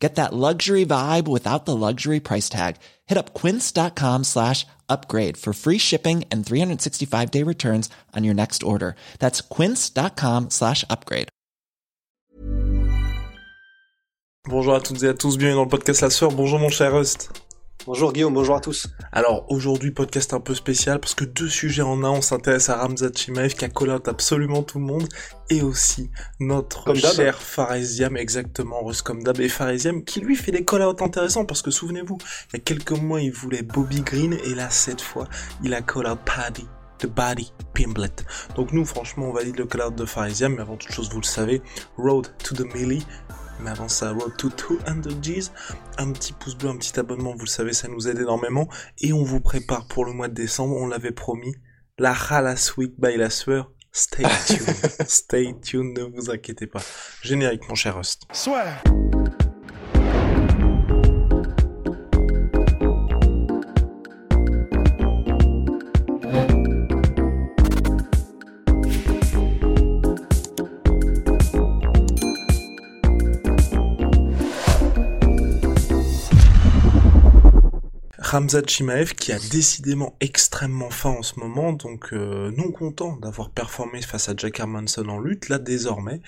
Get that luxury vibe without the luxury price tag. Hit up quince.com slash upgrade for free shipping and 365 day returns on your next order. That's quince.com slash upgrade. Bonjour à toutes et à tous, bienvenue dans le podcast La Sœur. Bonjour mon cher Rust. Bonjour Guillaume, bonjour à tous. Alors aujourd'hui podcast un peu spécial parce que deux sujets en un, on s'intéresse à Ramzat Chimaev qui a out absolument tout le monde et aussi notre Comme cher Faresiam, exactement, Russ comme d'hab et Faresiam qui lui fait des call out intéressants parce que souvenez-vous, il y a quelques mois il voulait Bobby Green et là cette fois il a call out Paddy. The Body Pimblet. Donc nous, franchement, on valide le call out de Faresiam, mais avant toute chose, vous le savez, Road to the Millie, mais avant ça, Road to 200 G's, un petit pouce bleu, un petit abonnement, vous le savez, ça nous aide énormément, et on vous prépare pour le mois de décembre, on l'avait promis, la Halas Week by la sueur, stay tuned, stay tuned, ne vous inquiétez pas. Générique, mon cher Rust. Ramzat Chimaev qui a décidément extrêmement faim en ce moment, donc euh, non content d'avoir performé face à Jack Hermanson en lutte, là désormais,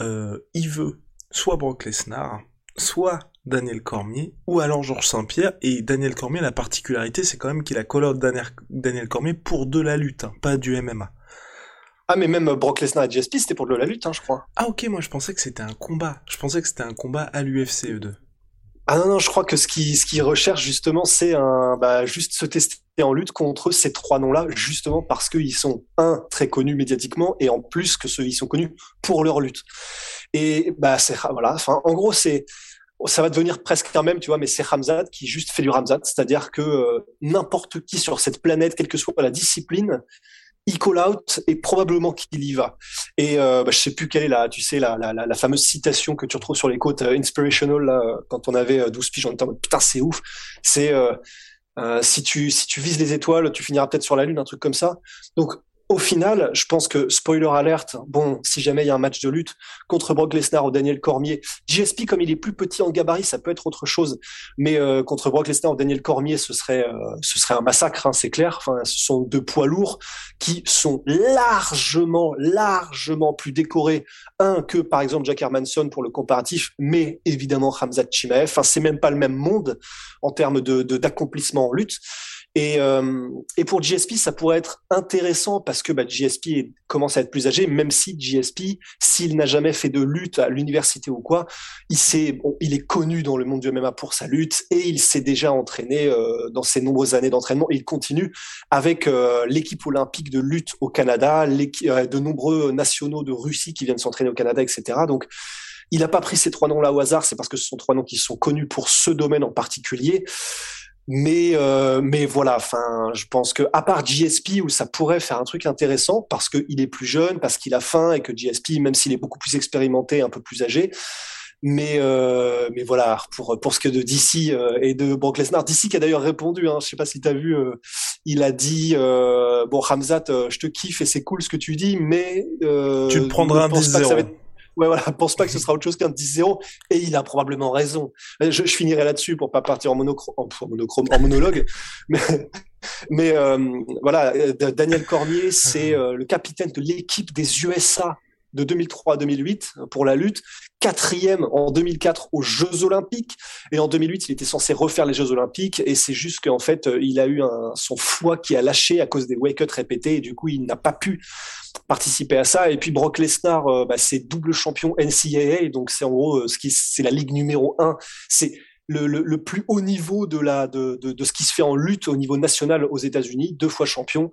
euh, il veut soit Brock Lesnar, soit Daniel Cormier, ou alors Georges Saint-Pierre, et Daniel Cormier, la particularité, c'est quand même qu'il a call Daniel, Daniel Cormier pour de la lutte, hein, pas du MMA. Ah mais même Brock Lesnar et GSP c'était pour de la lutte hein, je crois. Ah ok, moi je pensais que c'était un combat, je pensais que c'était un combat à l'UFC eux deux. Ah non non je crois que ce qui ce qu'ils recherchent justement c'est un bah juste se tester en lutte contre ces trois noms là justement parce qu'ils sont un très connus médiatiquement et en plus que ceux ils sont connus pour leur lutte. Et bah c'est voilà enfin en gros c'est ça va devenir presque un même, tu vois, mais c'est Ramzat qui juste fait du Ramzat, c'est-à-dire que euh, n'importe qui sur cette planète, quelle que soit la discipline, il call out et probablement qu'il y va. Et euh, bah, je sais plus quelle est la, tu sais, la, la, la, fameuse citation que tu retrouves sur les côtes euh, inspirational là, quand on avait euh, 12 piges, on était en mode putain c'est ouf. C'est euh, euh, si tu si tu vises les étoiles, tu finiras peut-être sur la lune, un truc comme ça. Donc au final, je pense que spoiler alerte. Bon, si jamais il y a un match de lutte contre Brock Lesnar ou Daniel Cormier, GSP comme il est plus petit en gabarit, ça peut être autre chose. Mais euh, contre Brock Lesnar ou Daniel Cormier, ce serait euh, ce serait un massacre, hein, c'est clair. Enfin, ce sont deux poids lourds qui sont largement largement plus décorés un que par exemple Jack Hermanson pour le comparatif, mais évidemment Hamzat Chimaev. Enfin, c'est même pas le même monde en termes de de- d'accomplissement en lutte. Et, euh, et pour GSP, ça pourrait être intéressant parce que bah, GSP commence à être plus âgé, même si GSP, s'il n'a jamais fait de lutte à l'université ou quoi, il, est connu dans le monde du MMA pour sa lutte et il s'est déjà entraîné euh, dans ses nombreuses années d'entraînement il continue avec euh, l'équipe olympique de lutte au Canada, de nombreux nationaux de Russie qui viennent s'entraîner au Canada, etc. Donc, il n'a pas pris ces trois noms-là au hasard, c'est parce que ce sont trois noms qui sont connus pour ce domaine en particulier. Mais euh, mais voilà, enfin, je pense que à part GSP où ça pourrait faire un truc intéressant parce qu'il est plus jeune, parce qu'il a faim et que GSP, même s'il est beaucoup plus expérimenté, un peu plus âgé. Mais euh, mais voilà, pour pour ce que de DC euh, et de Brock Lesnar, DC qui a d'ailleurs répondu, hein, je sais pas si tu as vu, euh, il a dit euh, bon Hamzat, euh, je te kiffe et c'est cool ce que tu dis, mais euh, tu te prendras un pense pas que ça va 10-0. Ouais, voilà, pense pas que ce sera autre chose qu'un 10-0. Et il a probablement raison. Je, je finirai là-dessus pour pas partir en, monochrome, en, en monochrome, en monologue. Mais, mais euh, voilà, euh, Daniel Cormier, c'est euh, le capitaine de l'équipe des USA de 2003 à 2008 pour la lutte, quatrième en 2004 aux Jeux Olympiques, et en 2008 il était censé refaire les Jeux Olympiques, et c'est juste qu'en fait euh, il a eu un, son foie qui a lâché à cause des wake-up répétés, et du coup il n'a pas pu participer à ça. Et puis Brock Lesnar, euh, bah, c'est double champion NCAA, donc c'est en gros euh, ce qui c'est la ligue numéro un, c'est le, le, le, plus haut niveau de, la, de, de, de, ce qui se fait en lutte au niveau national aux États-Unis, deux fois champion,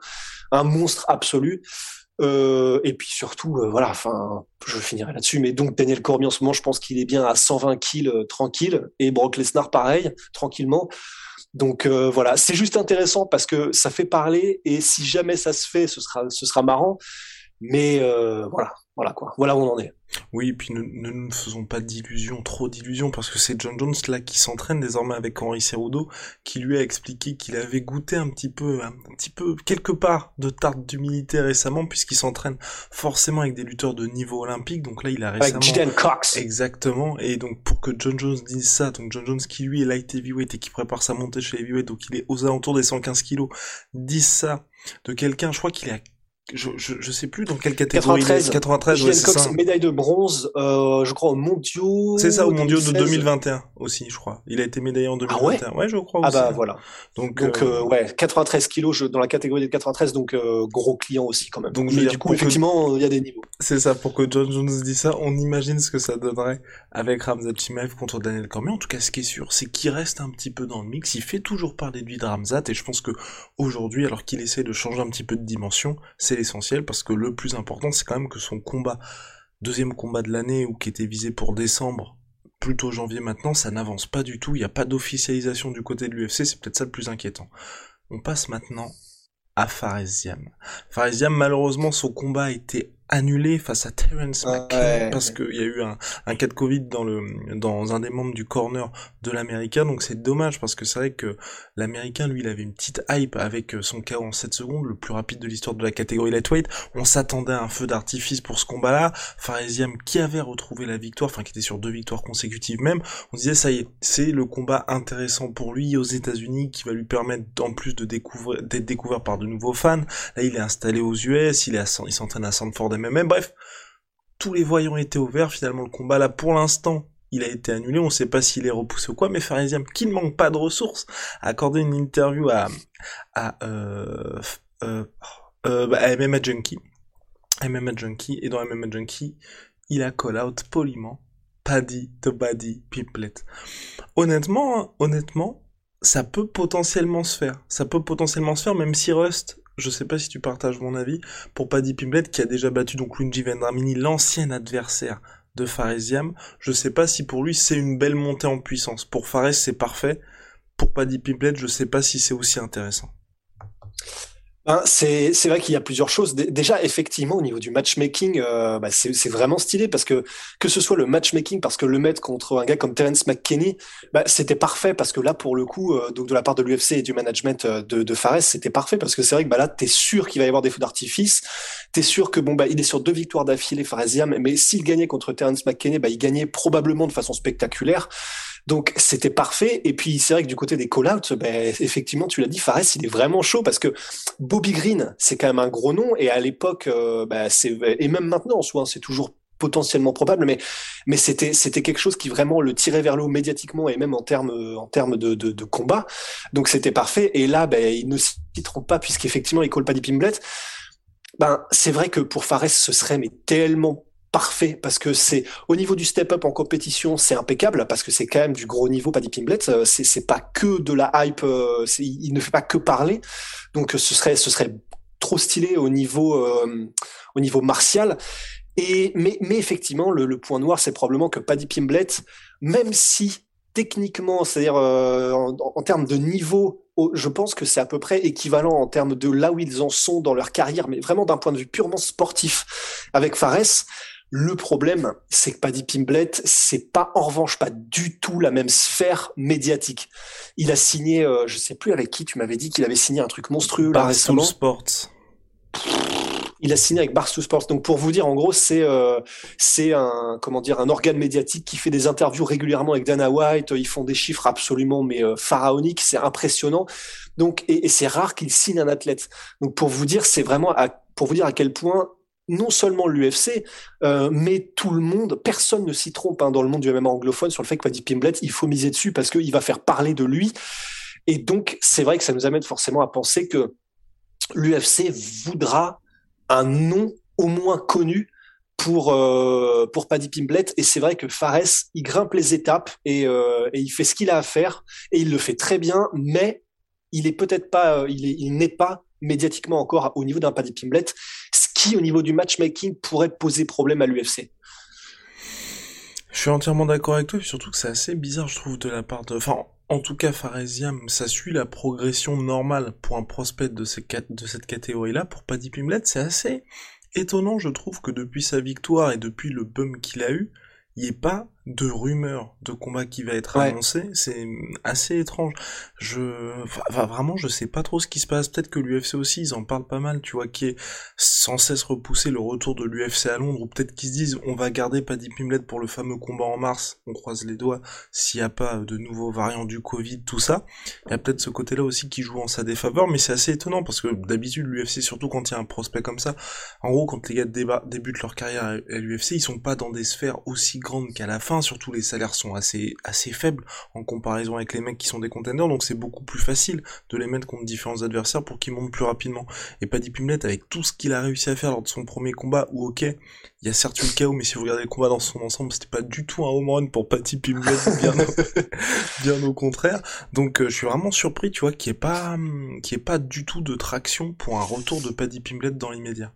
un monstre absolu. Euh, et puis surtout, euh, voilà, enfin, je finirai là-dessus. Mais donc Daniel Cormier en ce moment, je pense qu'il est bien à 120 kills euh, tranquille, et Brock Lesnar pareil, tranquillement. Donc euh, voilà, c'est juste intéressant parce que ça fait parler, et si jamais ça se fait, ce sera, ce sera marrant. Mais euh, voilà, voilà quoi. Voilà où on en est. Oui, et puis ne, ne nous faisons pas d'illusions, trop d'illusions, parce que c'est John Jones là qui s'entraîne désormais avec Henri Cerudo, qui lui a expliqué qu'il avait goûté un petit peu, un, petit peu, quelque part, de tarte d'humilité récemment, puisqu'il s'entraîne forcément avec des lutteurs de niveau olympique, donc là il a récemment... Avec Cox Exactement, et donc pour que John Jones dise ça, donc John Jones qui lui est light heavyweight et qui prépare sa montée chez heavyweight, donc il est aux alentours des 115 kilos, dise ça de quelqu'un, je crois qu'il est à je, je, je, sais plus dans quelle catégorie 93, 93 ouais, Cox, ça. médaille de bronze, euh, je crois aux mondiaux. C'est ça, aux mondiaux de 2021 aussi, je crois. Il a été médaillé en 2021. Ah ouais, ouais je crois. Ah bah voilà. Donc, donc euh, euh, ouais, 93 kilos je, dans la catégorie des 93, donc gros client aussi quand même. Donc Mais du coup, effectivement, il y a des niveaux. C'est ça, pour que John Jones dise ça, on imagine ce que ça donnerait avec Ramzat Chimaev contre Daniel Cormier. En tout cas, ce qui est sûr, c'est qu'il reste un petit peu dans le mix. Il fait toujours parler de lui de Ramzat, et je pense que aujourd'hui, alors qu'il essaie de changer un petit peu de dimension, c'est l'essentiel parce que le plus important, c'est quand même que son combat, deuxième combat de l'année, ou qui était visé pour décembre, plutôt janvier maintenant, ça n'avance pas du tout, il n'y a pas d'officialisation du côté de l'UFC, c'est peut-être ça le plus inquiétant. On passe maintenant à Faresiam. Faresiam, malheureusement, son combat été annulé face à Terence McKenna parce qu'il y a eu un, un, cas de Covid dans le dans un des membres du corner de l'américain donc c'est dommage parce que c'est vrai que l'américain lui il avait une petite hype avec euh, son KO en 7 secondes le plus rapide de l'histoire de la catégorie lightweight. On s'attendait à un feu d'artifice pour ce combat là Faresiam qui avait retrouvé la victoire enfin qui était sur deux victoires consécutives même on disait ça y est c'est le combat intéressant pour lui aux États-Unis qui va lui permettre en plus de découvrir d'être découvert par de nouveaux fans. Là il est installé aux US il est il s'entraîne à Sanford bref, tous les voyants étaient ouverts, finalement le combat là pour l'instant il a été annulé, on sait pas s'il est repoussé ou quoi, mais Farisiam, qui ne manque pas de ressources, a accordé une interview à, à, euh, euh, euh, bah, MMA Junkie, MMA Junkie, et dans MMA Junkie, il a call out poliment Paddy the Buddy Piplet. Honnêtement, hein, honnêtement, ça peut potentiellement se faire. Ça peut potentiellement se faire, même si Rust je sais pas si tu partages mon avis, pour Paddy Pimblet qui a déjà battu donc Luigi Vendramini, l'ancien adversaire de Faresiam. Je sais pas si pour lui c'est une belle montée en puissance. Pour Fares c'est parfait. Pour Paddy Pimblet, je sais pas si c'est aussi intéressant. Ben, c'est c'est vrai qu'il y a plusieurs choses. Déjà, effectivement, au niveau du matchmaking, euh, bah, c'est vraiment stylé parce que que ce soit le matchmaking, parce que le mettre contre un gars comme Terence McKinney, bah, c'était parfait parce que là, pour le coup, euh, donc de la part de l'UFC et du management euh, de, de Fares, c'était parfait parce que c'est vrai que bah, là, t'es sûr qu'il va y avoir des feux d'artifice. T'es sûr que bon bah il est sur deux victoires d'affilée, Faresiam, mais s'il gagnait contre Terence McKinney, bah il gagnait probablement de façon spectaculaire. Donc c'était parfait. Et puis c'est vrai que du côté des call-outs, ben, effectivement, tu l'as dit, Fares, il est vraiment chaud parce que Bobby Green, c'est quand même un gros nom. Et à l'époque, euh, ben, c'est et même maintenant en soi, hein, c'est toujours potentiellement probable, mais mais c'était c'était quelque chose qui vraiment le tirait vers le haut médiatiquement et même en termes en termes de, de, de combat. Donc c'était parfait. Et là, ben ils ne s'y trompent pas puisqu'effectivement ils collent pas des pimblet. Ben c'est vrai que pour Fares ce serait mais tellement parfait parce que c'est au niveau du step up en compétition, c'est impeccable parce que c'est quand même du gros niveau, pas des pimblets. Euh, c'est pas que de la hype, euh, il ne fait pas que parler. Donc ce serait ce serait trop stylé au niveau euh, au niveau martial. Et mais effectivement le, point noir c'est probablement que Paddy Pimblet, même si techniquement, c'est-à-dire en, termes de niveau, je pense que c'est à peu près équivalent en termes de là où ils en sont dans leur carrière, mais vraiment d'un point de vue purement sportif avec Fares. Le problème, c'est que Paddy Pimblet, c'est pas en revanche pas du tout la même sphère médiatique. Il a signé, euh, je sais plus avec qui tu m'avais dit qu'il avait signé un truc monstrueux là récemment. Sports. Il a signé avec Barstool Sports. Donc pour vous dire, en gros, c'est euh, c'est un comment dire un organe médiatique qui fait des interviews régulièrement avec Dana White. Ils font des chiffres absolument mais euh, pharaoniques. C'est impressionnant. Donc et, et c'est rare qu'il signe un athlète. Donc pour vous dire, c'est vraiment à, pour vous dire à quel point non seulement l'UFC, euh, mais tout le monde, personne ne s'y trompe hein, dans le monde du MMA anglophone sur le fait que Paddy Pimblet, il faut miser dessus parce qu'il va faire parler de lui. Et donc, c'est vrai que ça nous amène forcément à penser que l'UFC voudra un nom au moins connu pour euh, pour Paddy Pimblet et c'est vrai que Fares il grimpe les étapes et, euh, et il fait ce qu'il a à faire et il le fait très bien mais il est peut-être pas euh, il est il n'est pas médiatiquement encore au niveau d'un Paddy Pimblet, ce au niveau du matchmaking pourrait poser problème à l'UFC. Je suis entièrement d'accord avec toi, et surtout que c'est assez bizarre, je trouve, de la part de... Enfin, en tout cas, Faresiam, ça suit la progression normale pour un prospect de, de cette catégorie-là. Pour Paddy Pimblet, c'est assez étonnant, je trouve, que depuis sa victoire et depuis le bum qu'il a eu, il n'y ait pas de rumeurs de combat qui va être annoncé, c'est assez étrange. Je, enfin, vraiment, je sais pas trop ce qui se passe. Peut-être que l'UFC aussi, ils en parlent pas mal, tu vois, qui est sans cesse repousser le retour de l'UFC à Londres, ou peut-être qu'ils se disent, on va garder Paddy Pimlet pour le fameux combat en mars. On croise les doigts s'il n'y a pas de nouveaux variants du Covid, tout ça. Il y a peut-être ce côté-là aussi qui joue en sa défaveur, mais c'est assez étonnant parce que d'habitude, l'UFC, surtout quand il y a un prospect comme ça, en gros, quand les gars débutent leur carrière à l'UFC, ils sont pas dans des sphères aussi grandes qu'à la fin surtout les salaires sont assez, assez faibles en comparaison avec les mecs qui sont des contenders, donc c'est beaucoup plus facile de les mettre contre différents adversaires pour qu'ils montent plus rapidement. Et Paddy Pimlet, avec tout ce qu'il a réussi à faire lors de son premier combat, où ok, il y a certes eu le chaos, mais si vous regardez le combat dans son ensemble, c'était pas du tout un home run pour Paddy Pimlet, bien, bien au contraire. Donc euh, je suis vraiment surpris, tu vois, qu'il n'y ait pas, qu'il ait pas du tout de traction pour un retour de Paddy Pimlet dans l'immédiat.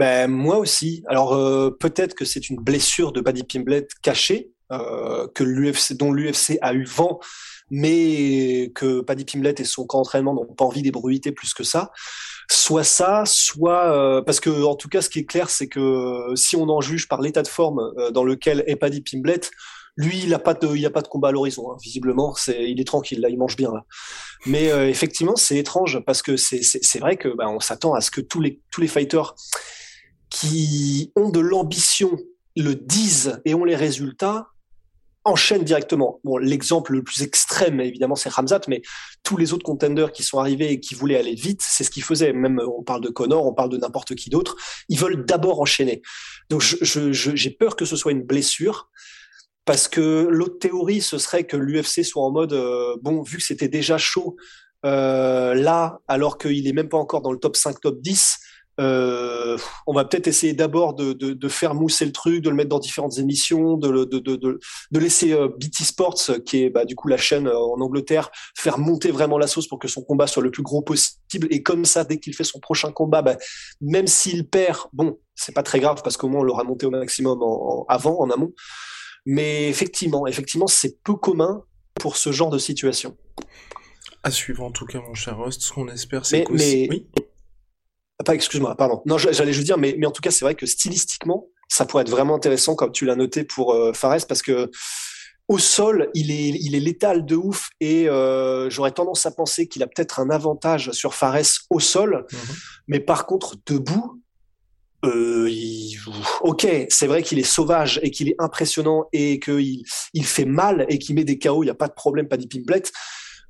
Ben moi aussi. Alors euh, peut-être que c'est une blessure de Paddy Pimblet cachée euh, que l'UFC dont l'UFC a eu vent, mais que Paddy Pimblet et son camp d'entraînement n'ont pas envie d'ébruiter plus que ça. Soit ça, soit euh, parce que en tout cas, ce qui est clair, c'est que si on en juge par l'état de forme dans lequel est Paddy Pimblet, lui, il a pas de, il a pas de combat à l'horizon. Hein. Visiblement, c'est, il est tranquille là, il mange bien là. Mais effectivement, c'est étrange parce que c'est, c'est, vrai que bah, on s'attend à ce que tous les tous les fighters qui ont de l'ambition le disent et ont les résultats enchaînent directement. Bon, l'exemple le plus extrême, évidemment, c'est Ramzat, mais tous les autres contenders qui sont arrivés et qui voulaient aller vite, c'est ce qu'ils faisaient. Même, on parle de Connor, on parle de n'importe qui d'autre. Ils veulent d'abord enchaîner. Donc, j'ai peur que ce soit une blessure. Parce que l'autre théorie, ce serait que l'UFC soit en mode, euh, bon, vu que c'était déjà chaud euh, là, alors qu'il est même pas encore dans le top 5, top 10, euh, on va peut-être essayer d'abord de, de, faire mousser le truc, de le mettre dans différentes émissions, de, laisser euh, BT Sports, qui est bah, du coup la chaîne euh, en Angleterre, faire monter vraiment la sauce pour que son combat soit le plus gros possible. Et comme ça, dès qu'il fait son prochain combat, bah, même s'il perd, bon, c'est pas très grave parce qu'au moins on l'aura monté au maximum en, avant, en amont. Mais effectivement, effectivement, c'est peu commun pour ce genre de situation. À suivre en tout cas, mon cher Rust. Ce qu'on espère, c'est qu'aussi... Oui pas, excuse-moi, pardon. Non, j'allais juste dire, mais, mais en tout cas, c'est vrai que stylistiquement, ça pourrait être vraiment intéressant, comme tu l'as noté pour euh, Fares, parce que au sol, il est, il est létal de ouf, et euh, j'aurais tendance à penser qu'il a peut-être un avantage sur Fares au sol, mhm. mais par contre, debout, euh, ok, c'est vrai qu'il est sauvage et qu'il est impressionnant et qu'il il fait mal et qu'il met des KO, il n'y a pas de problème, pas d'Ipimblet.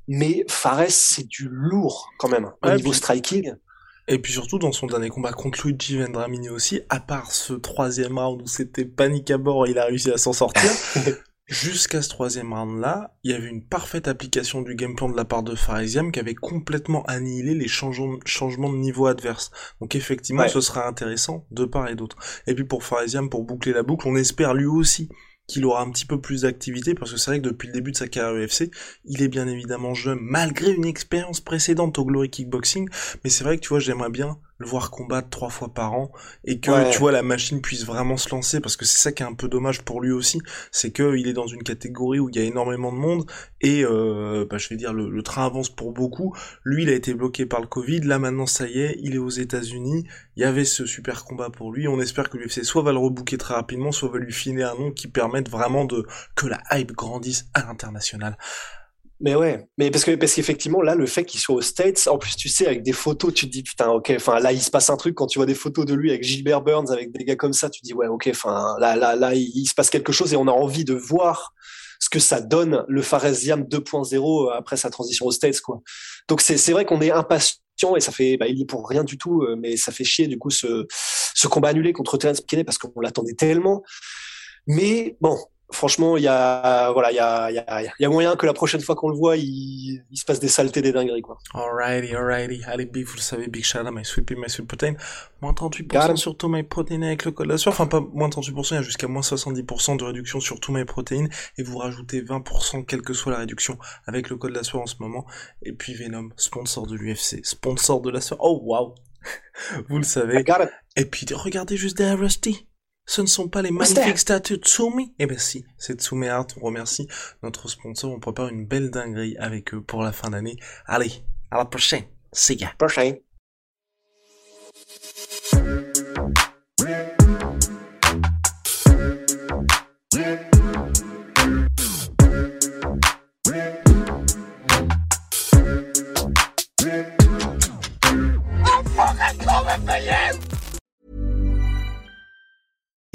Mais Fares, c'est du lourd quand même au niveau striking. Et puis surtout dans son dernier combat contre Luigi Vendramini aussi, à part ce troisième round où c'était panique à bord et il a réussi à s'en sortir, jusqu'à ce troisième round-là, il y avait une parfaite application du game plan de la part de Farisiam qui avait complètement annihilé les changements, de niveau adverse. Donc effectivement, ce sera intéressant de part et d'autre. Et puis pour Farisiam, pour boucler la boucle, on espère lui aussi qu'il aura un petit peu plus d'activité parce que c'est vrai que depuis le début de sa carrière UFC, il est bien évidemment jeune malgré une expérience précédente au Glory Kickboxing, mais c'est vrai que tu vois, j'aimerais bien le voir combattre trois fois par an et que tu vois la machine puisse vraiment se lancer parce que c'est ça qui est un peu dommage pour lui aussi c'est que il est dans une catégorie où il y a énormément de monde et euh, bah, je vais dire le, train avance pour beaucoup. Lui il a été bloqué par le Covid. Là maintenant ça y est il est aux États-Unis. Il y avait ce super combat pour lui. On espère que l'UFC soit va le rebooker très rapidement soit va lui filer un nom qui permette vraiment de que la hype grandisse à l'international mais ouais, mais parce que parce qu'effectivement là, le fait qu'il soit aux States, en plus tu sais avec des photos, tu te dis putain ok, enfin là il se passe un truc quand tu vois des photos de lui avec Gilbert Burns, avec des gars comme ça, tu te dis ouais ok, enfin là là là il, se passe quelque chose et on a envie de voir ce que ça donne le Faresiam 2.0 après sa transition aux States quoi. Donc c'est c'est vrai qu'on est impatient et ça fait bah, il est pour rien du tout, euh, mais ça fait chier du coup ce ce combat annulé contre Terence Kennedy parce qu'on l'attendait tellement. Mais bon, franchement, il y a, voilà, il y a, y, y a moyen que la prochaine fois qu'on le voit, il, il se passe des saletés, des dingueries, quoi. Alrighty, alrighty. Allez, Big, vous le savez, Big Shout my sweet pea, my sweet protein. Moins 38% sur tous mes protéines avec le code la sueur. Enfin, pas moins 38%, il y a jusqu'à moins 70% de réduction sur tous mes protéines. Et vous rajoutez 20%, quelle que soit la réduction, avec le code la sueur en ce moment. Et puis Venom, sponsor de l'UFC, sponsor de la sueur. Oh, wow. vous le savez. Et puis, regardez juste derrière Rusty ce ne sont pas les magnifiques statues Tsumi. Eh ben si, c'est Tsumi Art, on remercie notre sponsor, on prépare une belle dinguerie avec eux pour la fin d'année. Allez, à la prochaine, see ya Prochaine